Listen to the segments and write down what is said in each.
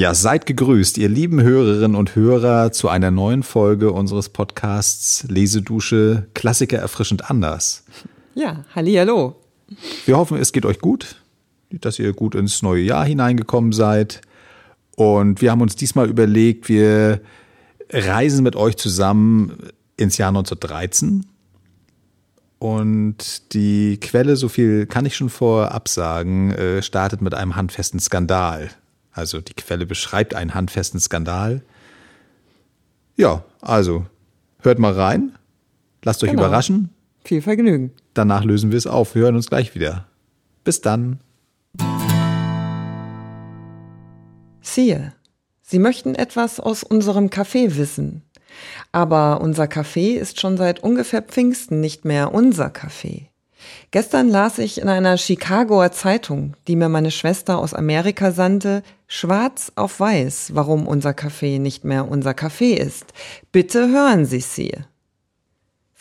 Ja, seid gegrüßt, ihr lieben Hörerinnen und Hörer, zu einer neuen Folge unseres Podcasts Lesedusche Klassiker erfrischend anders. Ja, hallo. Wir hoffen, es geht euch gut, dass ihr gut ins neue Jahr hineingekommen seid. Und wir haben uns diesmal überlegt, wir reisen mit euch zusammen ins Jahr 1913. Und die Quelle, so viel kann ich schon vorab sagen, äh, startet mit einem handfesten Skandal. Also die Quelle beschreibt einen handfesten Skandal. Ja, also hört mal rein, lasst euch genau. überraschen. Viel Vergnügen. Danach lösen wir es auf. Wir hören uns gleich wieder. Bis dann. Siehe, Sie möchten etwas aus unserem Café wissen. Aber unser Café ist schon seit ungefähr Pfingsten nicht mehr unser Café. Gestern las ich in einer Chicagoer Zeitung, die mir meine Schwester aus Amerika sandte, schwarz auf weiß, warum unser Café nicht mehr unser Café ist. Bitte hören Sie sie.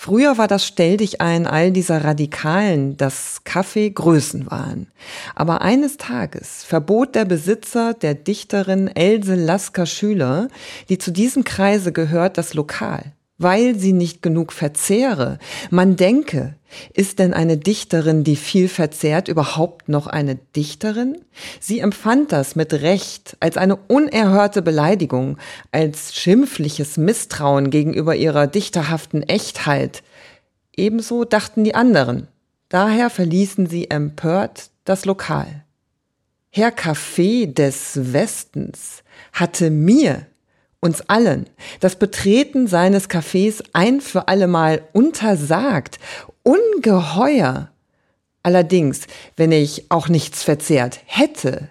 Früher war das Stell dich ein all dieser Radikalen, dass Kaffee Größen waren. Aber eines Tages verbot der Besitzer der Dichterin Else Lasker Schüler, die zu diesem Kreise gehört, das Lokal weil sie nicht genug verzehre. Man denke, ist denn eine Dichterin, die viel verzehrt, überhaupt noch eine Dichterin? Sie empfand das mit Recht als eine unerhörte Beleidigung, als schimpfliches Misstrauen gegenüber ihrer dichterhaften Echtheit. Ebenso dachten die anderen. Daher verließen sie empört das Lokal. Herr Café des Westens hatte mir uns allen das Betreten seines Cafés ein für allemal untersagt. Ungeheuer. Allerdings, wenn ich auch nichts verzehrt hätte.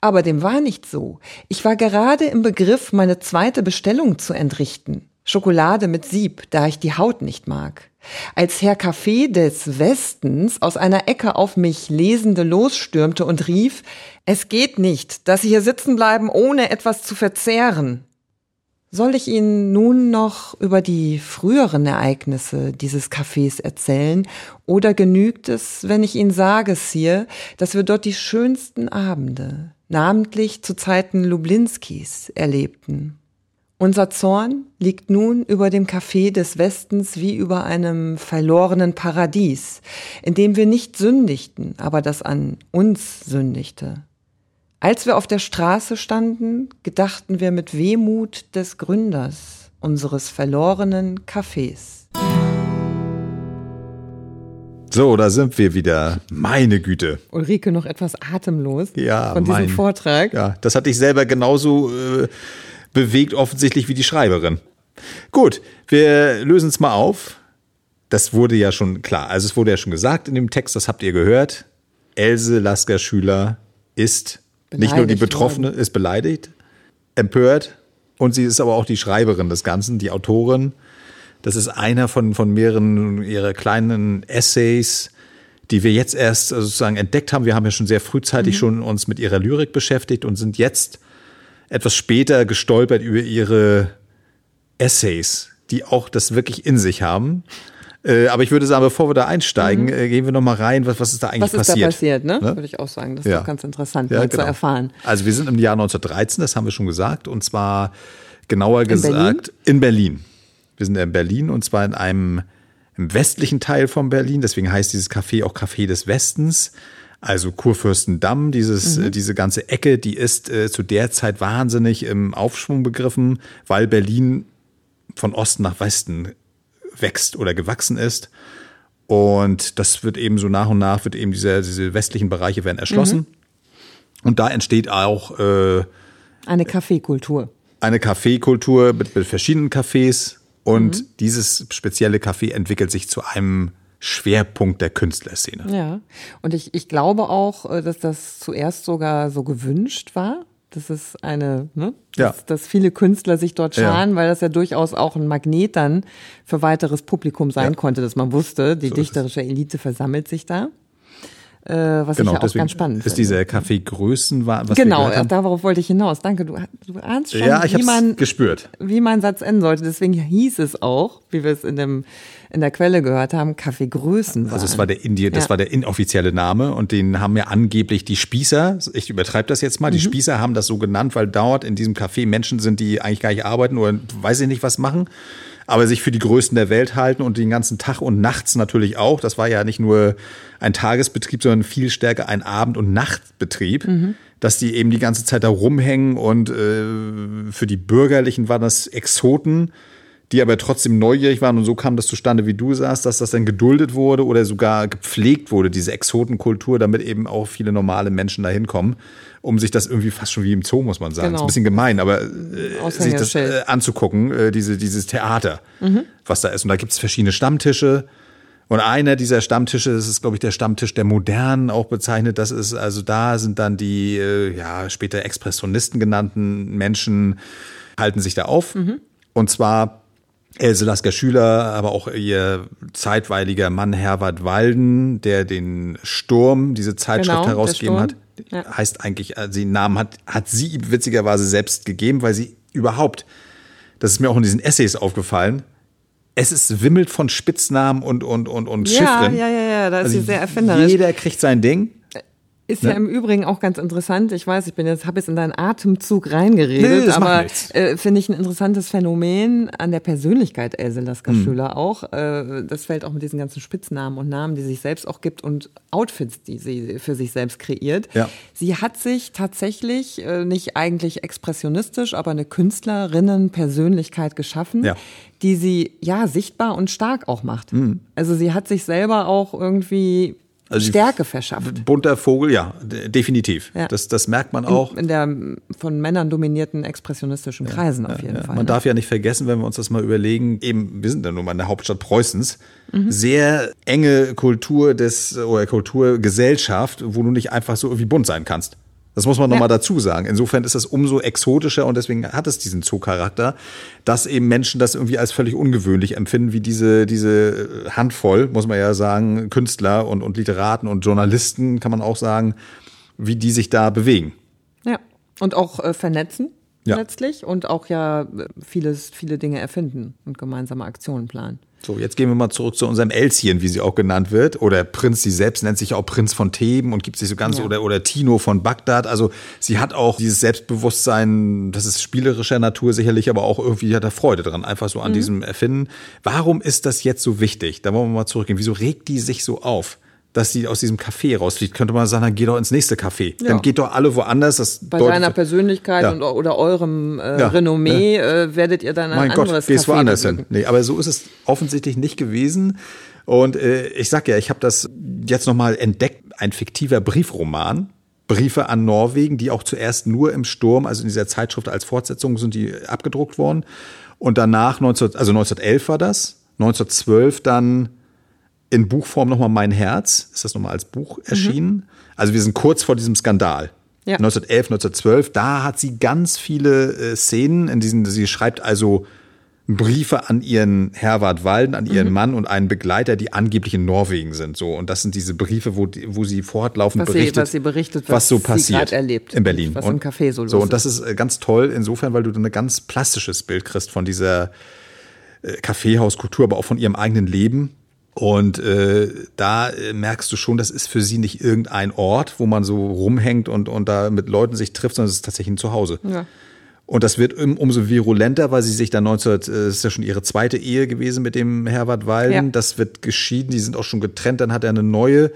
Aber dem war nicht so. Ich war gerade im Begriff, meine zweite Bestellung zu entrichten. Schokolade mit Sieb, da ich die Haut nicht mag. Als Herr Café des Westens aus einer Ecke auf mich Lesende losstürmte und rief, es geht nicht, dass Sie hier sitzen bleiben, ohne etwas zu verzehren. Soll ich Ihnen nun noch über die früheren Ereignisse dieses Cafés erzählen oder genügt es, wenn ich Ihnen sage, Sir, dass wir dort die schönsten Abende, namentlich zu Zeiten Lublinskis, erlebten? Unser Zorn liegt nun über dem Café des Westens wie über einem verlorenen Paradies, in dem wir nicht sündigten, aber das an uns sündigte. Als wir auf der Straße standen, gedachten wir mit Wehmut des Gründers unseres verlorenen Cafés. So, da sind wir wieder. Meine Güte. Ulrike noch etwas atemlos ja, von diesem mein, Vortrag. Ja, das hat dich selber genauso äh, bewegt, offensichtlich wie die Schreiberin. Gut, wir lösen es mal auf. Das wurde ja schon klar. Also es wurde ja schon gesagt in dem Text, das habt ihr gehört. Else Lasker Schüler ist nicht nur die Betroffene worden. ist beleidigt, empört und sie ist aber auch die Schreiberin des Ganzen, die Autorin. Das ist einer von, von mehreren ihrer kleinen Essays, die wir jetzt erst sozusagen entdeckt haben. Wir haben ja schon sehr frühzeitig mhm. schon uns mit ihrer Lyrik beschäftigt und sind jetzt etwas später gestolpert über ihre Essays, die auch das wirklich in sich haben. Äh, aber ich würde sagen, bevor wir da einsteigen, mhm. äh, gehen wir noch mal rein, was, was ist da eigentlich passiert. Was ist passiert. da passiert, ne? ne? Würde ich auch sagen. Das ist ja. doch ganz interessant, ja, genau. zu erfahren. Also wir sind im Jahr 1913, das haben wir schon gesagt, und zwar genauer in gesagt Berlin? in Berlin. Wir sind in Berlin und zwar in einem im westlichen Teil von Berlin. Deswegen heißt dieses Café auch Café des Westens. Also Kurfürstendamm, dieses, mhm. diese ganze Ecke, die ist äh, zu der Zeit wahnsinnig im Aufschwung begriffen, weil Berlin von Osten nach Westen wächst oder gewachsen ist. Und das wird eben so nach und nach, wird eben diese, diese westlichen Bereiche werden erschlossen. Mhm. Und da entsteht auch äh, eine Kaffeekultur. Eine Kaffeekultur mit, mit verschiedenen Cafés. Und mhm. dieses spezielle Café entwickelt sich zu einem Schwerpunkt der Künstlerszene. Ja, und ich, ich glaube auch, äh, dass das zuerst sogar so gewünscht war. Das ist eine, ne? Dass, ja. dass viele Künstler sich dort scharen, ja. weil das ja durchaus auch ein Magnet dann für weiteres Publikum sein ja. konnte, dass man wusste, die so dichterische Elite versammelt sich da. Äh, was genau, ich ja auch ganz spannend ist diese Kaffee Größen war, Genau, darauf wollte ich hinaus. Danke, du, du ahnst schon, ja, ich wie man gespürt. Wie mein Satz enden sollte. Deswegen hieß es auch, wie wir es in dem in der Quelle gehört haben, Kaffeegrößen waren. Also es war der Indien, das Ja. war der inoffizielle Name und den haben ja angeblich die Spießer, ich übertreibe das jetzt mal, Mhm. die Spießer haben das so genannt, weil dort in diesem Café Menschen sind, die eigentlich gar nicht arbeiten oder weiß ich nicht was machen, aber sich für die Größten der Welt halten und den ganzen Tag und nachts natürlich auch. Das war ja nicht nur ein Tagesbetrieb, sondern viel stärker ein Abend- und Nachtbetrieb, Mhm. dass die eben die ganze Zeit da rumhängen und äh, für die Bürgerlichen waren das Exoten die aber trotzdem neugierig waren und so kam das zustande, wie du sagst, dass das dann geduldet wurde oder sogar gepflegt wurde, diese Exotenkultur, damit eben auch viele normale Menschen da hinkommen, um sich das irgendwie fast schon wie im Zoo, muss man sagen. Genau. Ist ein bisschen gemein, aber äh, sich das äh, anzugucken, äh, diese, dieses Theater, was da ist. Und da gibt es verschiedene Stammtische. Und einer dieser Stammtische, das ist, glaube ich, der Stammtisch der Modernen auch bezeichnet. Das ist, also da sind dann die, äh, ja, später Expressionisten genannten Menschen, halten sich da auf. Und zwar Else Lasker Schüler, aber auch ihr zeitweiliger Mann Herbert Walden, der den Sturm, diese Zeitschrift Genau, herausgegeben hat. Ja. Heißt eigentlich, äh, den Namen hat, hat sie witzigerweise selbst gegeben, weil sie überhaupt, das ist mir auch in diesen Essays aufgefallen, es ist wimmelt von Spitznamen und, und, und, und Ja, Chiffren. ja, ja, ja, da ist Also sie sehr erfinderisch. Jeder kriegt sein Ding. Ist ja Ne? im Übrigen auch ganz interessant. Ich weiß, ich bin jetzt, habe jetzt in deinen Atemzug reingeredet, Nee, aber äh, finde ich ein interessantes Phänomen an der Persönlichkeit Else Lasker Hm. Schüler auch. Äh, das fällt auch mit diesen ganzen Spitznamen und Namen, die sie sich selbst auch gibt und Outfits, die sie für sich selbst kreiert. Ja. Sie hat sich tatsächlich äh, nicht eigentlich expressionistisch, aber eine Künstlerinnen-Persönlichkeit geschaffen, Ja. die sie ja sichtbar und stark auch macht. Also sie hat sich selber auch irgendwie. Also Stärke verschafft. Bunter Vogel, ja, definitiv. Ja. Das, das merkt man auch. In der von Männern dominierten expressionistischen Kreisen auf jeden Ja, Fall. Man ne? darf ja nicht vergessen, wenn wir uns das mal überlegen, eben, wir sind ja nun mal in der Hauptstadt Preußens, Mhm. sehr enge Kultur des oder Kulturgesellschaft, wo du nicht einfach so irgendwie bunt sein kannst. Das muss man Ja. nochmal dazu sagen. Insofern ist das umso exotischer und deswegen hat es diesen Zoo-Charakter, dass eben Menschen das irgendwie als völlig ungewöhnlich empfinden, wie diese, diese Handvoll, muss man ja sagen, Künstler und, und Literaten und Journalisten, kann man auch sagen, wie die sich da bewegen. ja. Und auch äh, vernetzen Ja. letztlich und auch ja äh, vieles, viele Dinge erfinden und gemeinsame Aktionen planen. So, jetzt gehen wir mal zurück zu unserem Elschen, wie sie auch genannt wird. Oder Prinz, sie selbst nennt sich auch Prinz von Theben und gibt sich so ganz, Ja. oder, oder Tino von Bagdad. Also sie hat auch dieses Selbstbewusstsein, das ist spielerischer Natur sicherlich, aber auch irgendwie hat er Freude dran, einfach so an diesem Erfinden. Warum ist das jetzt so wichtig? Da wollen wir mal zurückgehen. Wieso regt die sich so auf? Dass sie aus diesem Café rausfliegt, könnte man sagen, dann geh doch ins nächste Café. Ja. Dann geht doch alle woanders. Das Bei deiner Persönlichkeit Ja. und, oder eurem äh, Ja. Renommee äh, werdet ihr dann ein mein anderes Gott, gehst Café woanders hin. Nee, aber so ist es offensichtlich nicht gewesen. Und äh, ich sag ja, ich habe das jetzt nochmal entdeckt, ein fiktiver Briefroman. Briefe an Norwegen, die auch zuerst nur im Sturm, also in dieser Zeitschrift als Fortsetzung sind die abgedruckt worden. Und danach, 19, also 1911 war das, 1912 dann in Buchform nochmal Mein Herz, ist das nochmal als Buch erschienen. Also wir sind kurz vor diesem Skandal. Ja. 1911, 1912, da hat sie ganz viele äh, Szenen, in diesen, sie schreibt also Briefe an ihren Herwart Walden, an Mhm. ihren Mann und einen Begleiter, die angeblich in Norwegen sind. So und das sind diese Briefe, wo, die- wo sie fortlaufend Was sie- berichtet, was sie berichtet, was, was so sie passiert erlebt in Berlin, und was im Café so los so und ist. das ist äh, ganz toll insofern, weil du dann ein ganz plastisches Bild kriegst von dieser äh, Kaffeehauskultur, aber auch von ihrem eigenen Leben. Und äh, da äh, merkst du schon, das ist für sie nicht irgendein Ort, wo man so rumhängt und, und da mit Leuten sich trifft, sondern es ist tatsächlich ein Zuhause. Ja. Und das wird um, umso virulenter, weil sie sich dann 19, äh, das ist ja schon ihre zweite Ehe gewesen mit dem Herbert Walden. Ja. Das wird geschieden, die sind auch schon getrennt, dann hat er eine neue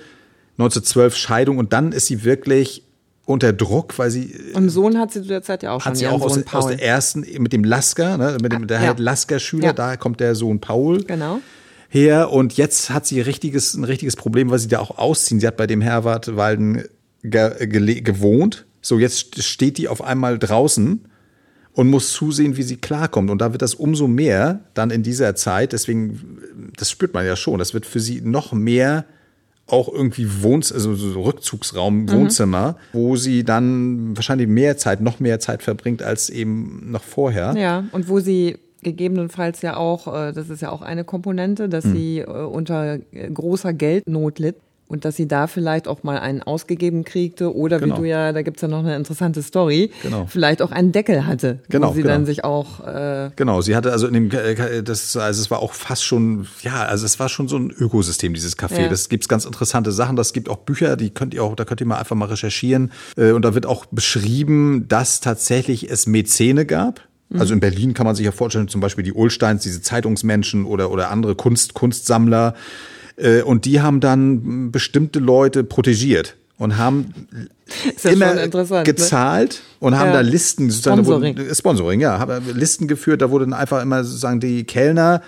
1912 Scheidung und dann ist sie wirklich unter Druck, weil sie äh, Und Sohn hat sie zu der Zeit ja auch schon, hat sie auch aus, aus der ersten, mit dem Lasker, ne, mit dem, der Ja. halt Lasker-Schüler, Ja. da kommt der Sohn Paul genau. Her und jetzt hat sie richtiges, ein richtiges Problem, weil sie da auch ausziehen. Sie hat bei dem Herwart Walden ge, gewohnt. So, jetzt steht die auf einmal draußen und muss zusehen, wie sie klarkommt. Und da wird das umso mehr dann in dieser Zeit, deswegen, das spürt man ja schon, das wird für sie noch mehr auch irgendwie Wohns also so Rückzugsraum, Wohnzimmer, wo sie dann wahrscheinlich mehr Zeit, noch mehr Zeit verbringt als eben noch vorher. Ja, und wo sie gegebenenfalls ja auch, äh, das ist ja auch eine Komponente, dass Hm. sie äh, unter äh, großer Geldnot litt Und dass sie da vielleicht auch mal einen ausgegeben kriegte oder Genau. wie du ja, da gibt's ja noch eine interessante Story, Genau. vielleicht auch einen Deckel hatte, Genau, wo sie genau. dann sich auch äh, Genau, sie hatte also in dem, das, also es war auch fast schon, ja, also es war schon so ein Ökosystem, dieses Café. Ja. Das gibt's ganz interessante Sachen. Das gibt auch Bücher, die könnt ihr auch, da könnt ihr mal einfach mal recherchieren. Und da wird auch beschrieben, dass tatsächlich es Mäzene gab. Also in Berlin kann man sich ja vorstellen, zum Beispiel die Ulsteins, diese Zeitungsmenschen oder, oder andere Kunst, Kunstsammler. Äh, Und die haben dann bestimmte Leute protegiert und haben immer ne? gezahlt und haben Ja. da Listen sozusagen da Sponsoring. wurden, Sponsoring, ja, haben Listen geführt, da wurden einfach immer sozusagen die Kellner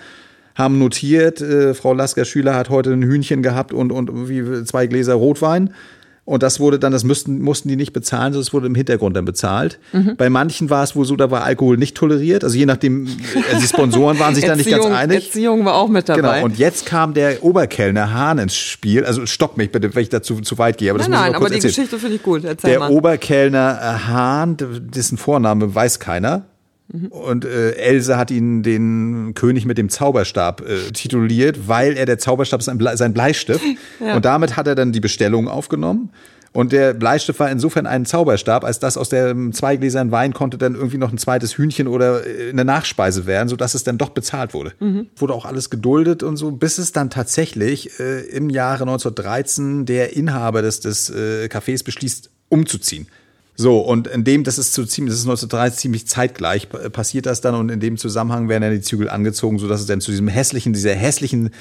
haben notiert, äh, Frau Lasker Schüler hat heute ein Hühnchen gehabt und und irgendwie zwei Gläser Rotwein. Und das wurde dann, das müssten, mussten die nicht bezahlen, sondern es wurde im Hintergrund dann bezahlt. Mhm. Bei manchen war es wohl so, da war Alkohol nicht toleriert. Also je nachdem, also die Sponsoren waren sich da nicht ganz einig. Erziehung war auch mit dabei. Genau, und jetzt kam der Oberkellner Hahn ins Spiel. Also stopp mich bitte, wenn ich dazu zu weit gehe. Aber das nein, muss ich nein, aber die erzählen. Geschichte finde ich gut. Erzähl Der mal. Oberkellner äh, Hahn, dessen Vorname weiß keiner. Mhm. Und äh, Else hat ihn den König mit dem Zauberstab äh, tituliert, weil er der Zauberstab ist sein, Ble sein Bleistift. Und damit hat er dann die Bestellung aufgenommen. Und der Bleistift war insofern ein Zauberstab, als dass aus dem zwei Gläsern Wein konnte dann irgendwie noch ein zweites Hühnchen oder äh, eine Nachspeise werden, sodass es dann doch bezahlt wurde. Wurde auch alles geduldet und so, bis es dann tatsächlich äh, im Jahre 1913 der Inhaber des, des äh, Cafés beschließt, umzuziehen. So, und in dem, das ist so ziemlich, das ist 1930 ziemlich zeitgleich, pa- passiert das dann und in dem Zusammenhang werden dann die Zügel angezogen, sodass es dann zu diesem hässlichen, dieser hässlichen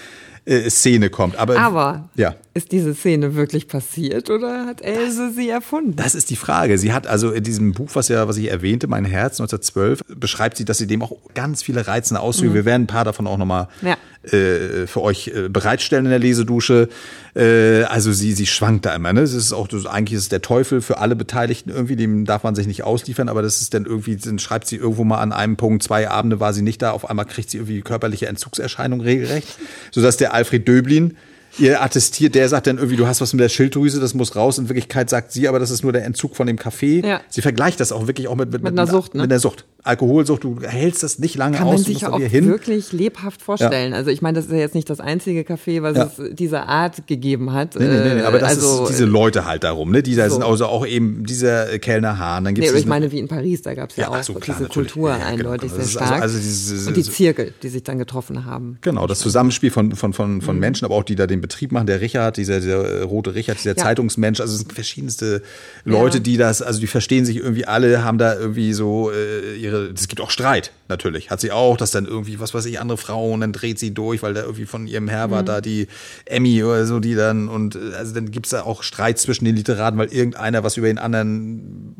äh, Szene kommt. Aber, aber ja. Ist diese Szene wirklich passiert oder hat Else sie erfunden? Das ist die Frage. Sie hat also in diesem Buch, was ja, was ich erwähnte, Mein Herz 1912, beschreibt sie, dass sie dem auch ganz viele reizende Auszüge. Wir werden ein paar davon auch nochmal Ja. äh, für euch äh, bereitstellen in der Lesedusche. Äh, also sie, sie schwankt da immer. Ne? Es ist auch das, eigentlich ist es der Teufel für alle Beteiligten irgendwie. Dem darf man sich nicht ausliefern, aber das ist dann irgendwie, dann schreibt sie irgendwo mal an einem Punkt, zwei Abende war sie nicht da. Auf einmal kriegt sie irgendwie körperliche Entzugserscheinungen regelrecht, sodass der Alfred Döblin ihr attestiert, der sagt dann irgendwie, du hast was mit der Schilddrüse, das muss raus. In Wirklichkeit sagt sie aber, das ist nur der Entzug von dem Kaffee. Ja. Sie vergleicht das auch wirklich auch mit, mit, Mit einer Sucht, ne? Mit einer Sucht. Alkoholsucht, du hältst das nicht lange Kann aus, man du sich ja auch hin. wirklich lebhaft vorstellen. Also ich meine, das ist ja jetzt nicht das einzige Café, was Ja. es dieser Art gegeben hat. Nee, nee, nee, nee, aber das also, ist diese Leute halt darum, ne? Die da so. sind also auch eben dieser äh, Kellner Hahn. Dann Nee, gibt's aber ich meine, wie in Paris, da gab es ja, Ja, auch so, klar, diese natürlich. Kultur Ja, ja, genau, eindeutig genau. Sehr ist also- stark. also diese- und die Zirkel, die sich dann getroffen haben. Genau, das Zusammenspiel von, von, von, von Menschen, aber auch die da den Betrieb machen. Der Richard, dieser, dieser äh, rote Richard, dieser Ja. Zeitungsmensch, also es sind verschiedenste Leute, Ja. die das, also die verstehen sich irgendwie alle, haben da irgendwie so äh, ihre, es gibt auch Streit natürlich, hat sie auch, dass dann irgendwie, was weiß ich, andere Frauen, dann dreht sie durch, weil da irgendwie von ihrem Herr Mhm. war da die Emmy oder so, die dann, und äh, also dann gibt's da auch Streit zwischen den Literaten, weil irgendeiner was über den anderen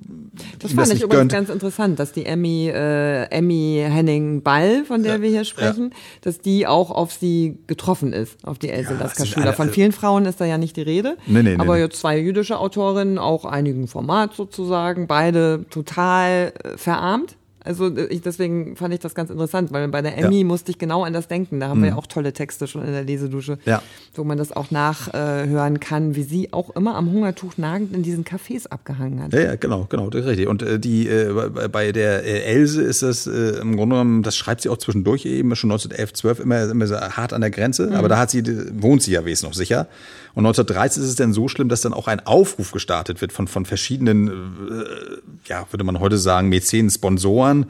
Das fand ich nicht übrigens gönnt. ganz interessant, dass die Emmy, äh, Emmy Henning Ball, von der wir hier sprechen, dass die auch auf sie getroffen ist, auf die Else Ja, es Schüler. Von vielen Frauen ist da ja nicht die Rede. Nee, nee, nee, aber nee. jetzt zwei jüdische Autorinnen, auch einigen Format sozusagen, beide total äh, verarmt. Also äh, ich, deswegen fand ich das ganz interessant, weil bei der Emmy musste ich genau an das denken. Da haben wir ja auch tolle Texte schon in der Lesedusche, Mhm. Ja. wo man das auch nachhören kann, wie sie auch immer am Hungertuch nagend in diesen Cafés abgehangen hat. Ja, ja, genau, genau, das ist richtig. Und äh, die äh, bei, der äh, Else ist es äh, im Grunde genommen, das schreibt sie auch zwischendurch eben, schon 1911, 12, immer, immer so hart an der Grenze, aber da hat sie, wohnt sie ja wesentlich noch sicher. Und 1913 ist es dann so schlimm, dass dann auch ein Aufruf gestartet wird von, von verschiedenen, äh, ja, würde man heute sagen, Mäzenen, Sponsoren,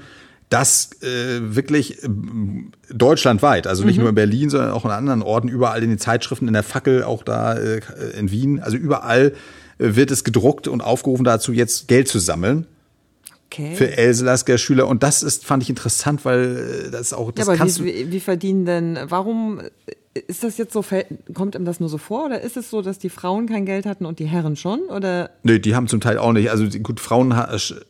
dass äh, wirklich äh, deutschlandweit, also nicht nur in Berlin, sondern auch in anderen Orten, überall in den Zeitschriften, in der Fackel, auch da äh, in Wien, also überall äh, wird es gedruckt und aufgerufen dazu, jetzt Geld zu sammeln Okay. für Else Lasker Schüler. Und das ist, fand ich interessant, weil äh, das auch, Ja, das aber kannst wie, wie, verdienen denn, warum ist das jetzt so, kommt ihm das nur so vor oder ist es so, dass die Frauen kein Geld hatten und die Herren schon? Oder Nee, die haben zum Teil auch nicht. Also gut, Frauen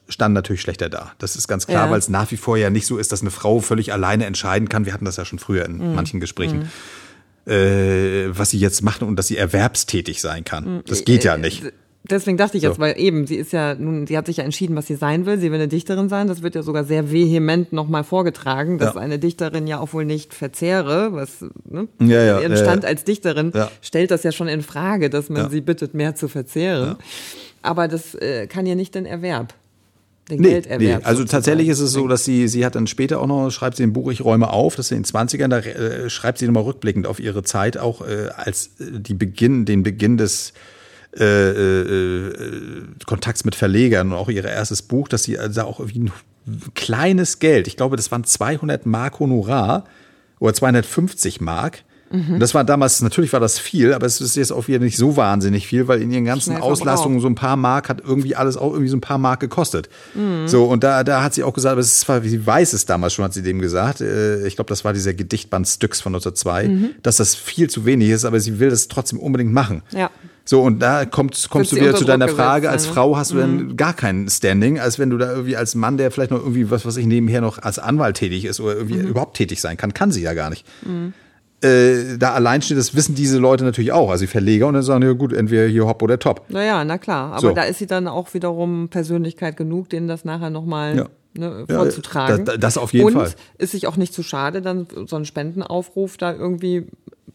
standen natürlich schlechter da. Das ist ganz klar, Ja. weil es nach wie vor ja nicht so ist, dass eine Frau völlig alleine entscheiden kann. Wir hatten das ja schon früher Mhm. in manchen Gesprächen. Äh, was sie jetzt macht und dass sie erwerbstätig sein kann. Das geht ja Äh, nicht. Deswegen dachte ich jetzt, So. weil eben, sie ist ja, nun, sie hat sich ja entschieden, was sie sein will. Sie will eine Dichterin sein. Das wird ja sogar sehr vehement nochmal vorgetragen, dass Ja. eine Dichterin ja auch wohl nicht verzehre, was ne, Ja, ja, ihren Stand als Dichterin stellt das ja schon in Frage, dass man sie bittet, mehr zu verzehren. Aber das äh, kann ja nicht den Erwerb. den Nee, Gelderwerb. nee. Also sozusagen. tatsächlich ist es so, dass sie, sie hat dann später auch noch, schreibt sie im Buch Ich räume auf, das ist in den 20ern, da äh, schreibt sie nochmal rückblickend auf ihre Zeit, auch äh, als äh, die Beginn, den Beginn des äh, äh, äh, Kontakts mit Verlegern und auch ihr erstes Buch, dass sie also auch irgendwie ein kleines Geld, ich glaube, das waren 200 Mark Honorar oder 250 Mark. Mhm. Und das war damals, natürlich war das viel, aber es ist jetzt auch wieder nicht so wahnsinnig viel, weil in ihren ganzen. Auslassungen so ein paar Mark hat irgendwie alles auch irgendwie so ein paar Mark gekostet. Mhm. So, und da, da hat sie auch gesagt, aber es ist zwar, sie weiß es damals schon, hat sie dem gesagt, äh, ich glaube, das war dieser Gedichtband Styx von 1902, Mhm. dass das viel zu wenig ist, aber sie will das trotzdem unbedingt machen. Ja. So, und da kommst, kommst du wieder zu deiner Druck Frage, gesetzt, als ne? Frau hast du dann gar kein Standing, als wenn du da irgendwie als Mann, der vielleicht noch irgendwie, was weiß ich, nebenher noch als Anwalt tätig ist oder irgendwie überhaupt tätig sein kann, kann sie ja gar nicht. Äh, da allein steht, das wissen diese Leute natürlich auch, also die Verleger, und dann sagen, ja gut, entweder hier hopp oder top. Naja, na klar. Aber So. da ist sie dann auch wiederum Persönlichkeit genug, denen das nachher nochmal Ja. Ne, Ja, vorzutragen. das- das auf jeden Und Fall. ist sich auch nicht zu schade, dann so einen Spendenaufruf da irgendwie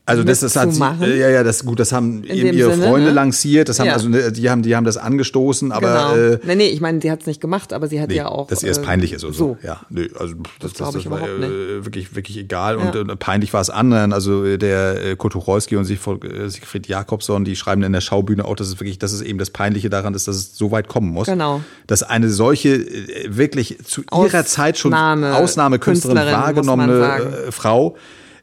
Also das, das hat sie, ja, ja, das gut, das haben In eben ihre Sinne, Freunde ne? lanciert, das haben Ja. also ne, die haben die haben das angestoßen, aber genau. äh, nee, nee, ich meine, sie hat es nicht gemacht, aber sie hat Nee, ja auch. dass ihr es äh, peinlich ist oder so. so. Ja, nö, also das, das, das, ich war äh, wirklich, wirklich egal. Und Ja. äh, peinlich war es anderen. Also äh, der äh, Kurt Tucholsky und Siegfried, äh, Siegfried Jakobson, die schreiben in der Schaubühne auch, dass es wirklich, dass es eben das Peinliche daran ist, dass es so weit kommen muss. Genau. Dass eine solche äh, wirklich zu ihrer Zeit schon Ausnahme- Ausnahmekünstlerin wahrgenommene äh, Frau,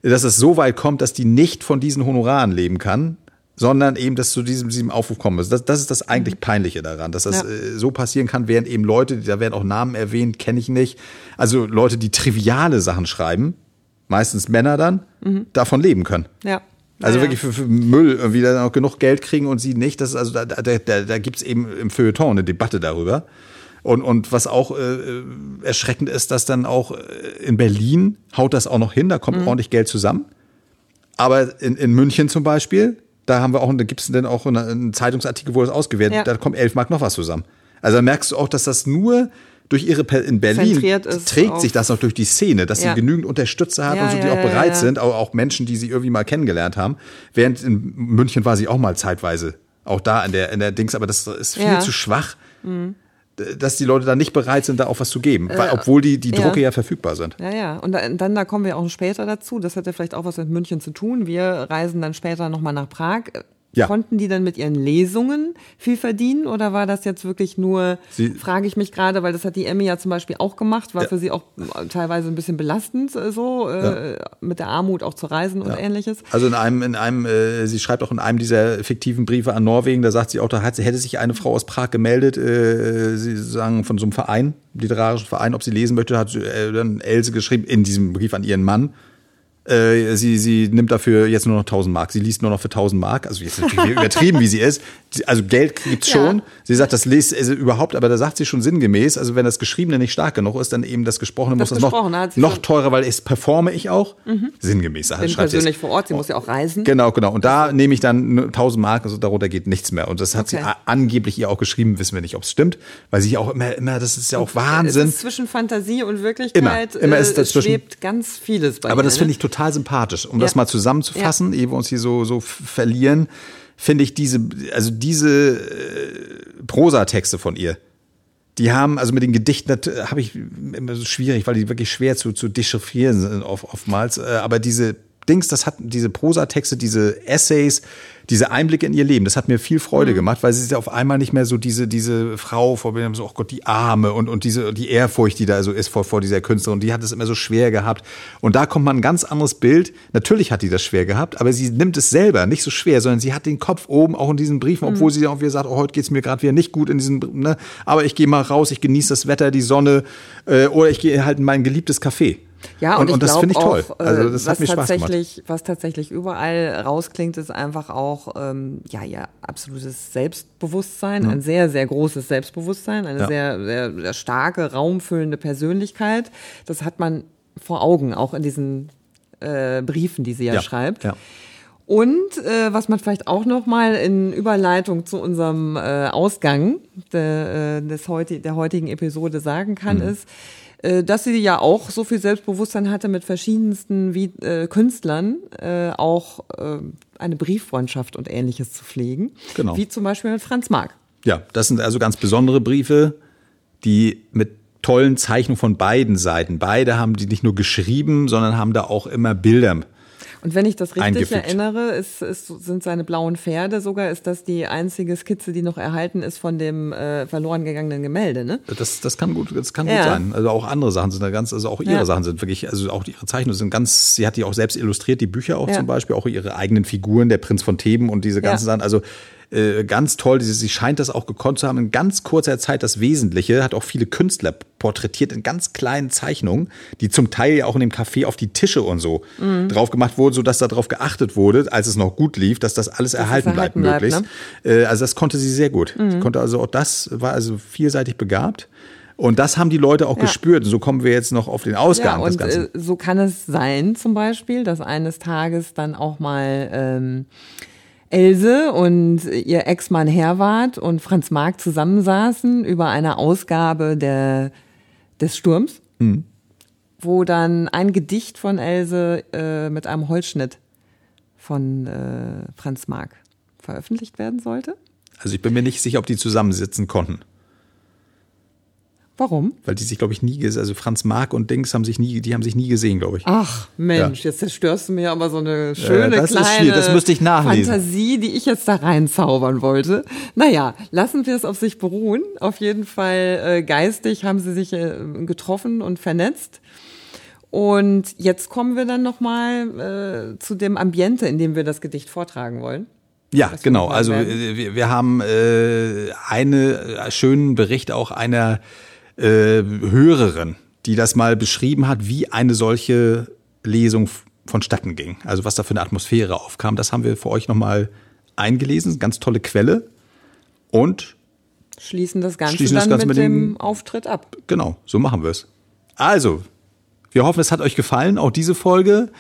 dass es so weit kommt, dass die nicht von diesen Honoraren leben kann. Sondern eben, dass zu diesem, diesem Aufruf kommen muss. Das, das ist das eigentlich Peinliche daran, dass das Mhm. Ja. äh, so passieren kann, während eben Leute, da werden auch Namen erwähnt, kenne ich nicht. Also Leute, die triviale Sachen schreiben, meistens Männer dann, davon leben können. Ja. Also Ja, wirklich für, für Müll irgendwie dann auch genug Geld kriegen und sie nicht. Das ist also da, da, da, da gibt es eben im Feuilleton eine Debatte darüber. Und, und was auch äh, erschreckend ist, dass dann auch äh, in Berlin haut das auch noch hin, da kommt ordentlich Geld zusammen. Aber in, in München zum Beispiel, da haben wir auch, da gibt es dann auch eine- einen Zeitungsartikel, wo das ausgewertet, Ja. da kommt 11 Mark noch was zusammen. Also da merkst du auch, dass das nur durch ihre in Berlin trägt sich das noch durch die Szene, dass Ja. sie genügend Unterstützer hat Ja, und so, die ja, auch bereit sind, auch, auch Menschen, die sie irgendwie mal kennengelernt haben. Während in München war sie auch mal zeitweise auch da in der, in der Dings, aber das ist viel. Mhm. zu schwach, dass die Leute da nicht bereit sind, da auch was zu geben, weil, obwohl die, die ja. Drucke ja verfügbar sind. Ja, ja. Und da- dann, da kommen wir auch später dazu. Das hat ja vielleicht auch was mit München zu tun. Wir reisen dann später nochmal nach Prag. Ja. Konnten die dann mit ihren Lesungen viel verdienen oder war das jetzt wirklich nur, Sie- frage ich mich gerade, weil das hat die Emmy ja zum Beispiel auch gemacht, war Ja. für sie auch teilweise ein bisschen belastend, äh, so äh, mit der Armut auch zu reisen und ähnliches. Also in einem, in einem, äh, sie schreibt auch in einem dieser fiktiven Briefe an Norwegen, da sagt sie auch, da hat, hätte sich eine Frau aus Prag gemeldet, äh, sie sagen von so einem Verein, literarischen Verein, ob sie lesen möchte, hat äh, dann Else geschrieben in diesem Brief an ihren Mann. Äh, sie, sie nimmt dafür jetzt nur noch 1000 Mark. Sie liest nur noch für 1000 Mark. Also jetzt natürlich übertrieben, wie sie ist. Sie- Also Geld gibt's Ja. schon. Sie sagt, das liest also überhaupt, aber da sagt sie schon sinngemäß. Also wenn das Geschriebene nicht stark genug ist, dann eben das Gesprochene Das muss das noch, sie noch teurer, weil es performe ich auch. Sinngemäß. Bin schreibt sie es. persönlich vor Ort, sie muss ja auch reisen. Genau, genau. Und da nehme ich dann nur 1000 Mark, also darunter geht nichts mehr. Und das hat Okay. sie angeblich ihr auch geschrieben, wissen wir nicht, ob es stimmt, weil sie auch immer, immer, das ist ja auch Wahnsinn. zwischen Fantasie und Wirklichkeit Immer. Immer ist äh, dazwischen- schwebt ganz vieles bei Aber ihr, das ne? finde ich total sympathisch. Um das Ja. mal zusammenzufassen, ehe wir uns hier so, so verlieren, finde ich diese, also diese äh, Prosatexte von ihr, die haben, also mit den Gedichten, das habe ich immer so schwierig, weil die wirklich schwer zu, zu dechiffrieren sind oft, oftmals. Äh, Aber diese Dings, das hat diese Prosatexte, diese Essays, diese Einblicke in ihr Leben, das hat mir viel Freude gemacht, weil sie ist ja auf einmal nicht mehr so diese, diese Frau, vor man so, oh Gott, die Arme und, und diese, die Ehrfurcht, die da so ist vor, vor dieser Künstlerin, die hat es immer so schwer gehabt. Und da kommt man ein ganz anderes Bild. Natürlich hat die das schwer gehabt, aber sie nimmt es selber nicht so schwer, sondern sie hat den Kopf oben, auch in diesen Briefen, obwohl sie auch wieder sagt, oh, heute geht's mir gerade wieder nicht gut in diesen, ne, aber ich gehe mal raus, ich genieße das Wetter, die Sonne, äh, oder ich gehe halt in mein geliebtes Café. Ja, und, und, ich und das finde ich toll. Auch, äh, Also das was hat mir Spaß gemacht. tatsächlich, Was tatsächlich überall rausklingt, ist einfach auch ähm, ja, ja, absolutes Selbstbewusstsein, ein sehr, sehr großes Selbstbewusstsein, eine Ja. sehr, sehr, sehr starke, raumfüllende Persönlichkeit. Das hat man vor Augen, auch in diesen äh, Briefen, die sie ja, schreibt. Ja. Und äh, was man vielleicht auch noch mal in Überleitung zu unserem äh, Ausgang de, äh, des heuti der heutigen Episode sagen kann, ist, äh, dass sie ja auch so viel Selbstbewusstsein hatte, mit verschiedensten wie, äh, Künstlern äh, auch äh, eine Brieffreundschaft und ähnliches zu pflegen. Genau. Wie zum Beispiel mit Franz Marc. Ja, das sind also ganz besondere Briefe, die mit tollen Zeichnungen von beiden Seiten. Beide haben die nicht nur geschrieben, sondern haben da auch immer Bilder und wenn ich das richtig erinnere, ist, ist, sind seine blauen Pferde sogar, ist das die einzige Skizze, die noch erhalten ist von dem äh, verloren gegangenen Gemälde, ne? Das, das kann gut, das kann ja. gut sein. Also auch andere Sachen sind da ganz, also auch ihre ja. Sachen sind wirklich, also auch ihre Zeichnungen sind ganz, sie hat die auch selbst illustriert, die Bücher auch ja. zum Beispiel, auch ihre eigenen Figuren, der Prinz von Theben und diese ganzen Sachen. Also äh, ganz toll. Sie, sie scheint das auch gekonnt zu haben. In ganz kurzer Zeit das Wesentliche. Hat auch viele Künstler porträtiert in ganz kleinen Zeichnungen, die zum Teil ja auch in dem Café auf die Tische und so mhm. drauf gemacht wurden, sodass darauf geachtet wurde, als es noch gut lief, dass das alles dass erhalten, erhalten bleibt, möglichst. Ne? Äh, also das konnte sie sehr gut. Mhm. Sie konnte also auch das, war also vielseitig begabt. Und das haben die Leute auch ja. gespürt. Und so kommen wir jetzt noch auf den Ausgang ja, des Ganzen. Äh, so kann es sein, zum Beispiel, dass eines Tages dann auch mal ähm, Else und ihr Ex-Mann Herwart und Franz Marc zusammensaßen über eine Ausgabe der, des Sturms, mhm. wo dann ein Gedicht von Else äh, mit einem Holzschnitt von äh, Franz Marc veröffentlicht werden sollte. Also ich bin mir nicht sicher, ob die zusammensitzen konnten. Warum? Weil die sich, glaube ich, nie, also Franz Mark und Dings haben sich nie, die haben sich nie gesehen, glaube ich. Ach Mensch, ja. jetzt zerstörst du mir aber so eine schöne ja, das kleine das müsste ich nachlesen. Fantasie, die ich jetzt da reinzaubern wollte. Naja, lassen wir es auf sich beruhen. Auf jeden Fall äh, geistig haben sie sich äh, getroffen und vernetzt. Und jetzt kommen wir dann nochmal äh, zu dem Ambiente, in dem wir das Gedicht vortragen wollen. Ja, genau. Also äh, wir, wir haben äh, einen äh, schönen Bericht auch einer äh, Hörerin, die das mal beschrieben hat, wie eine solche Lesung vonstatten ging. Also was da für eine Atmosphäre aufkam, das haben wir für euch nochmal eingelesen. Ganz tolle Quelle. Und schließen das Ganze schließen das Ganze mit, mit dem, dem Auftritt ab. Genau, so machen wir es. Also, wir hoffen, es hat euch gefallen, auch diese Folge.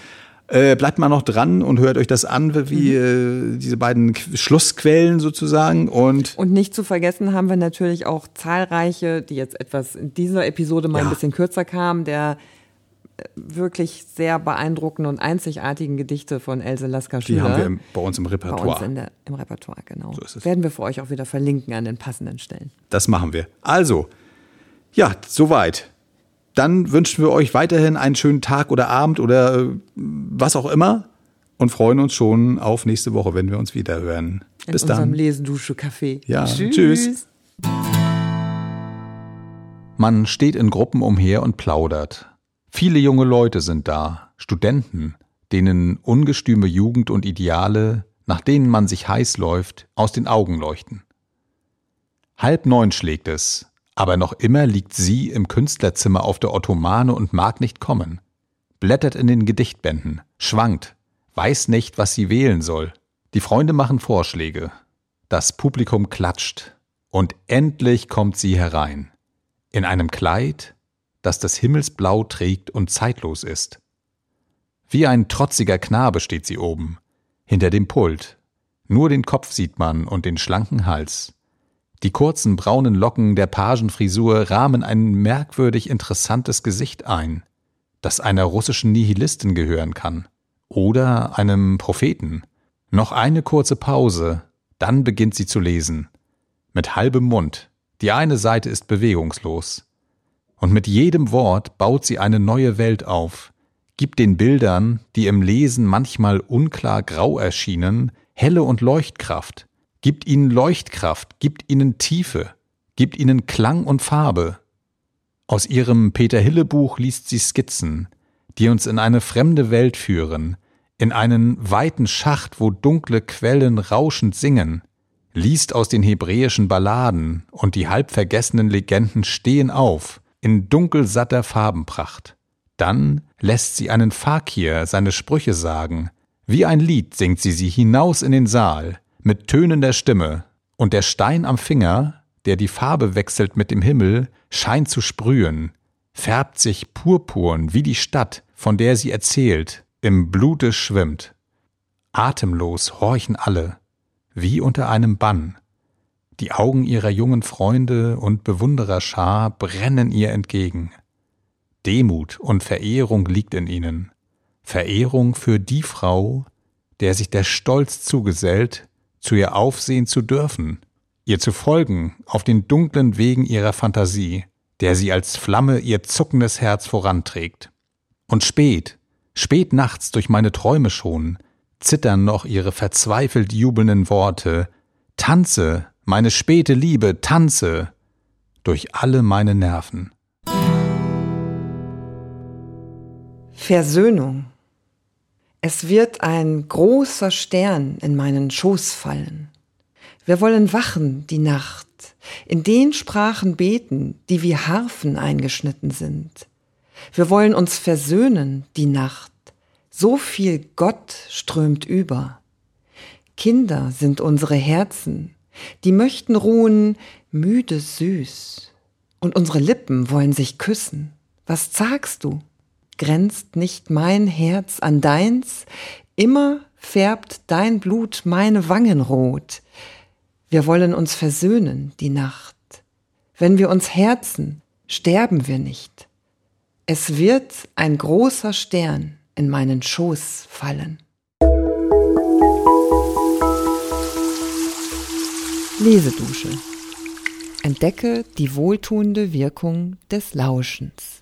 Äh, bleibt mal noch dran und hört euch das an, wie mhm. äh, diese beiden Schlussquellen sozusagen. Und, und nicht zu vergessen haben wir natürlich auch zahlreiche, die jetzt etwas in dieser Episode mal ja. ein bisschen kürzer kamen, der äh, wirklich sehr beeindruckenden und einzigartigen Gedichte von Else Lasker Schüler. Die haben wir im, bei uns im Repertoire. Bei uns der, im Repertoire, genau. So ist es. Werden wir für euch auch wieder verlinken an den passenden Stellen. Das machen wir. Also, ja, soweit dann wünschen wir euch weiterhin einen schönen Tag oder Abend oder äh, was auch immer und freuen uns schon auf nächste Woche, wenn wir uns wieder hören. In Bis dann. Lesen, Dusche, Kaffee. Ja, tschüss. tschüss. Man steht in Gruppen umher und plaudert. Viele junge Leute sind da, Studenten, denen ungestüme Jugend und Ideale, nach denen man sich heiß läuft, aus den Augen leuchten. Halb neun schlägt es, aber noch immer liegt sie im Künstlerzimmer auf der Ottomane und mag nicht kommen. Blättert in den Gedichtbänden, schwankt, weiß nicht, was sie wählen soll. Die Freunde machen Vorschläge. Das Publikum klatscht. Und endlich kommt sie herein. In einem Kleid, das das Himmelsblau trägt und zeitlos ist. Wie ein trotziger Knabe steht sie oben, hinter dem Pult. Nur den Kopf sieht man und den schlanken Hals. Die kurzen braunen Locken der Pagenfrisur rahmen ein merkwürdig interessantes Gesicht ein, das einer russischen Nihilistin gehören kann. Oder einem Propheten. Noch eine kurze Pause, dann beginnt sie zu lesen. Mit halbem Mund. Die eine Seite ist bewegungslos. Und mit jedem Wort baut sie eine neue Welt auf, gibt den Bildern, die im Lesen manchmal unklar grau erschienen, Helle und Leuchtkraft, gibt ihnen Leuchtkraft, gibt ihnen Tiefe, gibt ihnen Klang und Farbe. Aus ihrem Peter Hille Buch liest sie Skizzen, die uns in eine fremde Welt führen, in einen weiten Schacht, wo dunkle Quellen rauschend singen, liest aus den hebräischen Balladen und die halb vergessenen Legenden stehen auf, in dunkelsatter Farbenpracht. Dann lässt sie einen Fakir seine Sprüche sagen, wie ein Lied singt sie sie hinaus in den Saal, mit tönender Stimme, und der Stein am Finger, der die Farbe wechselt mit dem Himmel, scheint zu sprühen, färbt sich purpurn wie die Stadt, von der sie erzählt, im Blute schwimmt. Atemlos horchen alle, wie unter einem Bann. Die Augen ihrer jungen Freunde und Bewundererschar brennen ihr entgegen. Demut und Verehrung liegt in ihnen. Verehrung für die Frau, der sich der Stolz zugesellt, zu ihr aufsehen zu dürfen, ihr zu folgen auf den dunklen Wegen ihrer Fantasie, der sie als Flamme ihr zuckendes Herz voranträgt. Und spät, spät nachts durch meine Träume schon, zittern noch ihre verzweifelt jubelnden Worte. Tanze, meine späte Liebe, tanze durch alle meine Nerven. Versöhnung. Es wird ein großer Stern in meinen Schoß fallen. Wir wollen wachen die Nacht, in den Sprachen beten, die wie Harfen eingeschnitten sind. Wir wollen uns versöhnen die Nacht, so viel Gott strömt über. Kinder sind unsere Herzen, die möchten ruhen, müde süß. Und unsere Lippen wollen sich küssen. Was sagst du? Grenzt nicht mein Herz an deins? Immer färbt dein Blut meine Wangen rot. Wir wollen uns versöhnen, die Nacht. Wenn wir uns herzen, sterben wir nicht. Es wird ein großer Stern in meinen Schoß fallen. Lesedusche. Entdecke die wohltuende Wirkung des Lauschens.